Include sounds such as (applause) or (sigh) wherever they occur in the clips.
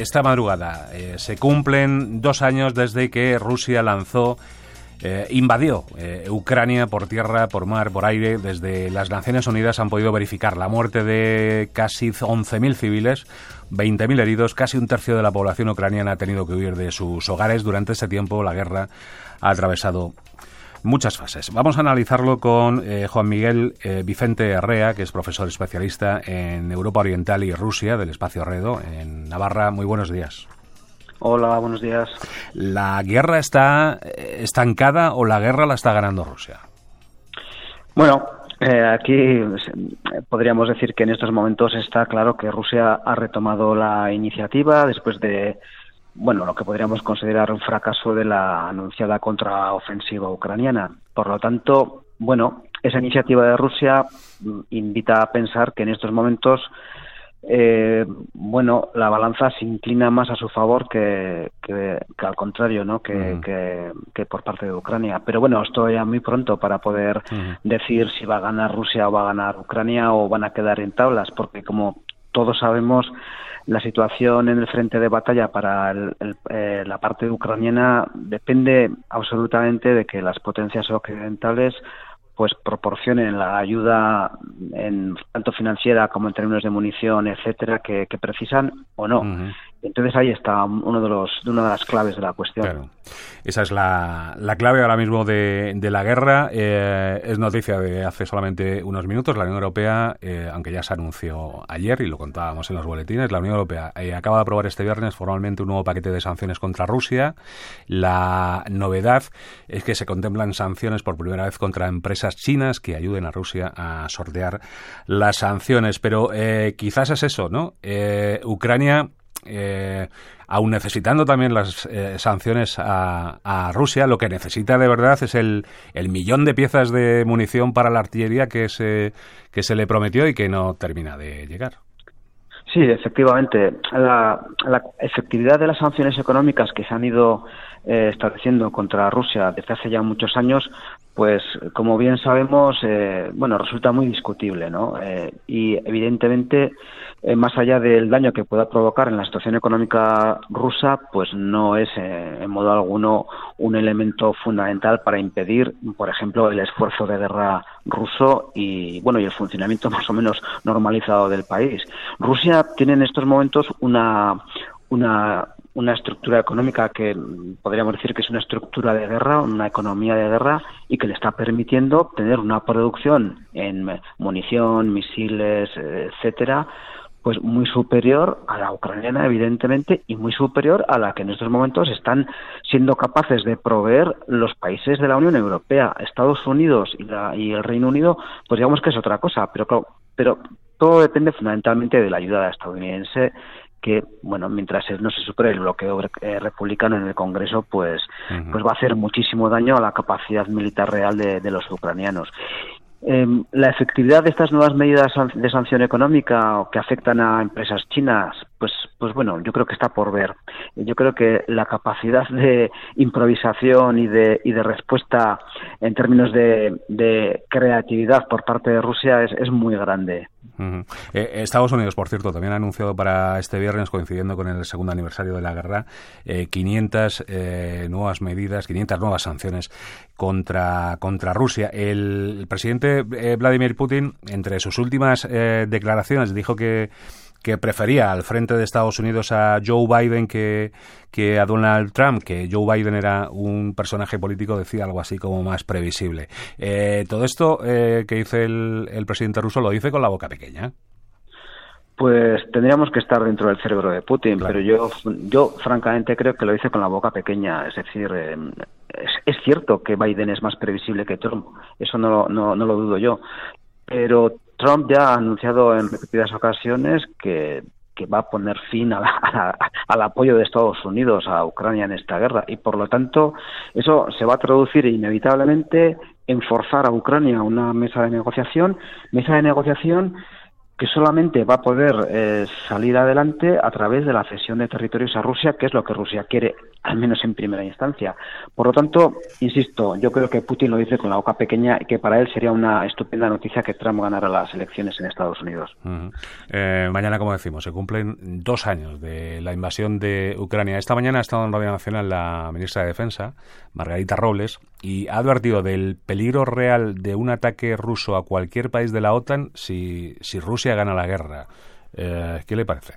esta madrugada eh, se cumplen dos años desde que Rusia lanzó eh, invadió eh, Ucrania por tierra, por mar, por aire. Desde las Naciones Unidas han podido verificar la muerte de casi 11.000 civiles, 20.000 heridos, casi un tercio de la población ucraniana ha tenido que huir de sus hogares. Durante este tiempo la guerra ha atravesado muchas fases. Vamos a analizarlo con eh, Juan Miguel Vicente Herrea, que es profesor especialista en Europa Oriental y Rusia del Espacio Redo en Navarra. Muy buenos días. Hola, buenos días. ¿La guerra está eh, estancada o la guerra la está ganando Rusia? Bueno, eh, aquí podríamos decir que en estos momentos está claro que Rusia ha retomado la iniciativa después de, bueno, lo que podríamos considerar un fracaso de la anunciada contraofensiva ucraniana. Por lo tanto, bueno, esa iniciativa de Rusia invita a pensar que en estos momentos eh, bueno, la balanza se inclina más a su favor que, que, al contrario, ¿no? Que, que, por parte de Ucrania. Pero bueno, esto ya muy pronto para poder decir si va a ganar Rusia o va a ganar Ucrania o van a quedar en tablas, porque como todos sabemos, la situación en el frente de batalla para eh, la parte ucraniana depende absolutamente de que las potencias occidentales pues proporcionen la ayuda en tanto financiera como en términos de munición, etcétera, que, precisan o no. Entonces ahí está uno de los, una de las claves de la cuestión. Esa es la, la clave ahora mismo de, de la guerra. Eh, es noticia de hace solamente unos minutos. La Unión Europea, eh, aunque ya se anunció ayer y lo contábamos en los boletines, la Unión Europea eh, acaba de aprobar este viernes formalmente un nuevo paquete de sanciones contra Rusia. La novedad es que se contemplan sanciones por primera vez contra empresas chinas que ayuden a Rusia a sortear las sanciones. Pero quizás es eso, ¿no? Ucrania eh, aún necesitando también las eh, sanciones a, Rusia, lo que necesita de verdad es el, el, millón de piezas de munición para la artillería que se, que se le prometió y que no termina de llegar. Sí, efectivamente. La, efectividad de las sanciones económicas que se han ido eh, estableciendo contra Rusia desde hace ya muchos años, pues como bien sabemos, eh, bueno, resulta muy discutible, ¿no? Eh, y evidentemente, más allá del daño que pueda provocar en la situación económica rusa, pues no es en modo alguno un elemento fundamental para impedir, por ejemplo, el esfuerzo de guerra ruso y bueno y el funcionamiento (laughs) más o menos normalizado del país. Rusia tiene en estos momentos una una, una estructura económica que podríamos decir que es una estructura de guerra, una economía de guerra y que le está permitiendo tener una producción en munición, misiles, etcétera, pues muy superior a la ucraniana, evidentemente, y muy superior a la que en estos momentos están siendo capaces de proveer los países de la Unión Europea, Estados Unidos y, la, y el Reino Unido, pues digamos que es otra cosa, pero, pero todo depende fundamentalmente de la ayuda estadounidense que bueno mientras no se supere el bloqueo eh, republicano en el Congreso pues pues va a hacer muchísimo daño a la capacidad militar real de los ucranianos. Em, la efectividad de estas nuevas medidas de sanción económica que afectan a empresas chinas, pues, pues bueno, yo creo que está por ver. Yo creo que la capacidad de improvisación y de, y de respuesta en términos de, de creatividad por parte de Rusia es, es muy grande. Eh, Estados Unidos, por cierto, también ha anunciado para este viernes, coincidiendo con el segundo aniversario de la guerra, 500 eh, eh, nuevas medidas, 500 nuevas sanciones contra, contra Rusia. El, presidente Vladimir Putin, entre sus últimas declaraciones, dijo que que prefería al frente de Estados Unidos a Joe Biden que, que a Donald Trump, que Joe Biden era un personaje político, decía algo así como más previsible. Eh, todo esto eh, que dice el, el presidente ruso lo dice con la boca pequeña. Pues tendríamos que estar dentro del cerebro de Putin, pero yo, yo francamente creo que lo dice con la boca pequeña. Es decir, eh, es, es, cierto que Biden es más previsible que Trump, eso no, no, no lo dudo yo, pero Trump ya ha anunciado en repetidas ocasiones que, va a poner fin al apoyo de Estados Unidos a Ucrania en esta guerra. Y por lo tanto eso se va a traducir inevitablemente en forzar a Ucrania a una mesa de negociación, mesa de negociación que solamente va a poder eh, salir adelante a través de la cesión de territorios a Rusia, que es lo que Rusia quiere, al menos en primera instancia. Por lo tanto, insisto, yo creo que Putin lo dice con la boca pequeña y que para él sería una estupenda noticia que Trump ganara las elecciones en Estados Unidos. Eh, mañana, como decimos, se cumplen dos años de la invasión de Ucrania. Esta mañana ha estado en Radio Nacional la ministra de Defensa, Margarita Robles, y ha advertido del peligro real de un ataque ruso a cualquier país de la OTAN si, si Rusia gana la guerra. Eh, ¿Qué le parece?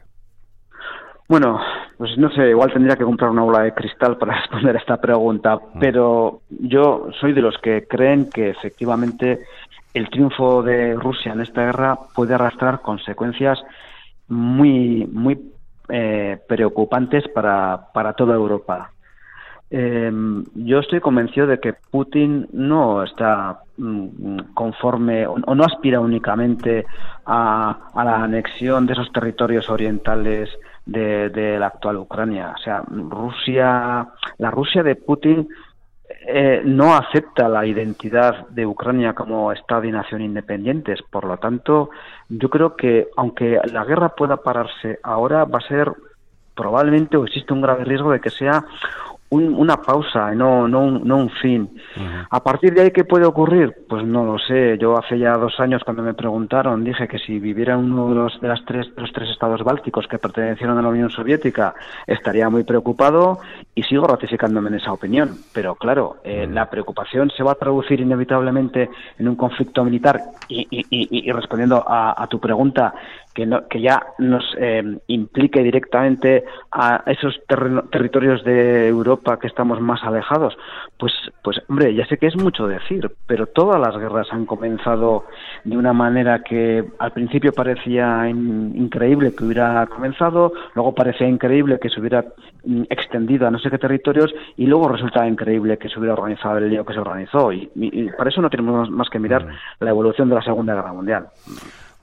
Bueno, pues no sé, igual tendría que comprar una bola de cristal para (laughs) responder a esta pregunta, mm. pero yo soy de los que creen que efectivamente el triunfo de Rusia en esta guerra puede arrastrar consecuencias muy, muy eh, preocupantes para, para toda Europa. Em, yo estoy convencido de que Putin no está mm, conforme o, no aspira únicamente a, la anexión de esos territorios orientales de, la actual Ucrania. O sea, Rusia, la Rusia de Putin eh, no acepta la identidad de Ucrania como Estado y nación independientes. Por lo tanto, yo creo que aunque la guerra pueda pararse ahora, va a ser probablemente o existe un grave riesgo de que sea una pausa, no, no, un, no un fin. A partir de ahí, ¿qué puede ocurrir? Pues no lo sé. Yo hace ya dos años, cuando me preguntaron, dije que si viviera uno de los, de las tres, los tres estados bálticos que pertenecieron a la Unión Soviética, estaría muy preocupado y sigo ratificándome en esa opinión. Pero claro, eh, la preocupación se va a traducir inevitablemente en un conflicto militar y, y, y, y respondiendo a, a tu pregunta, que, no, que ya nos eh, implique directamente a esos territorios de Europa que estamos más alejados, pues, pues hombre, ya sé que es mucho decir, pero todas las guerras han comenzado de una manera que al principio parecía increíble que hubiera comenzado, luego parecía increíble que se hubiera mm, extendido a no sé qué territorios y luego resultaba increíble que se hubiera organizado el lío que se organizó. Y, y para eso no tenemos más que mirar la evolución de la Segunda Guerra Mundial.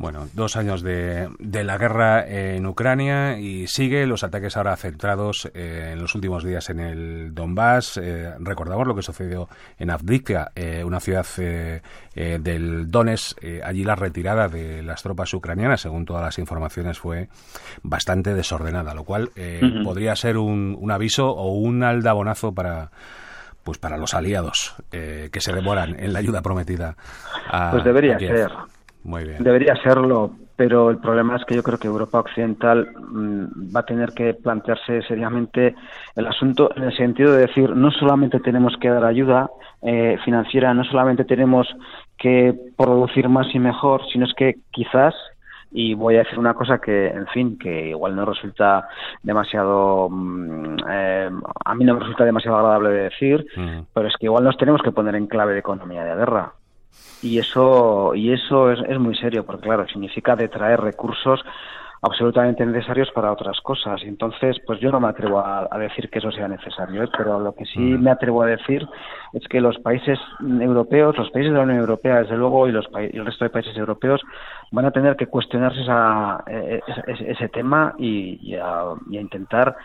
Bueno, dos años de, de, la guerra en Ucrania y sigue los ataques ahora centrados eh, en los últimos días en el Donbass. Eh, recordamos lo que sucedió en Avdiivka, eh, una ciudad del Donetsk. allí la retirada de las tropas ucranianas, según todas las informaciones, fue bastante desordenada, lo cual podría ser un, un, aviso o un aldabonazo para pues para los aliados que se demoran en la ayuda prometida. A, pues debería ser. Debería serlo, pero el problema es que yo creo que Europa Occidental mm, va a tener que plantearse seriamente el asunto en el sentido de decir, no solamente tenemos que dar ayuda eh, financiera, no solamente tenemos que producir más y mejor, sino es que quizás y voy a decir una cosa que, en fin, que igual no resulta demasiado, mm, eh, a mí no me resulta demasiado agradable de decir, mm. pero es que igual nos tenemos que poner en clave de economía de guerra y eso y eso es, es muy serio porque claro significa detraer recursos absolutamente necesarios para otras cosas. Entonces, pues yo no me atrevo a, decir que eso sea necesario, ¿eh? pero lo que sí mm. me atrevo a decir es que los países europeos, los países de la Unión Europea, desde luego, y, los el resto de países europeos van a tener que cuestionarse esa, e, e, ese, tema y, a, y a intentar,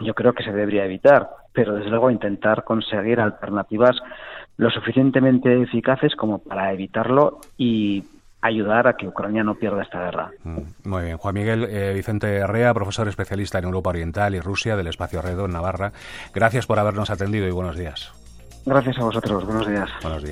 yo creo que se debería evitar, pero desde luego intentar conseguir alternativas lo suficientemente eficaces como para evitarlo y ayudar a que Ucrania no pierda esta guerra. Mm, muy bien. Juan Miguel eh, Vicente Herrea, profesor especialista en Europa Oriental y Rusia del Espacio Redo en Navarra. Gracias por habernos atendido y buenos días. Gracias a vosotros. Buenos días. Buenos días.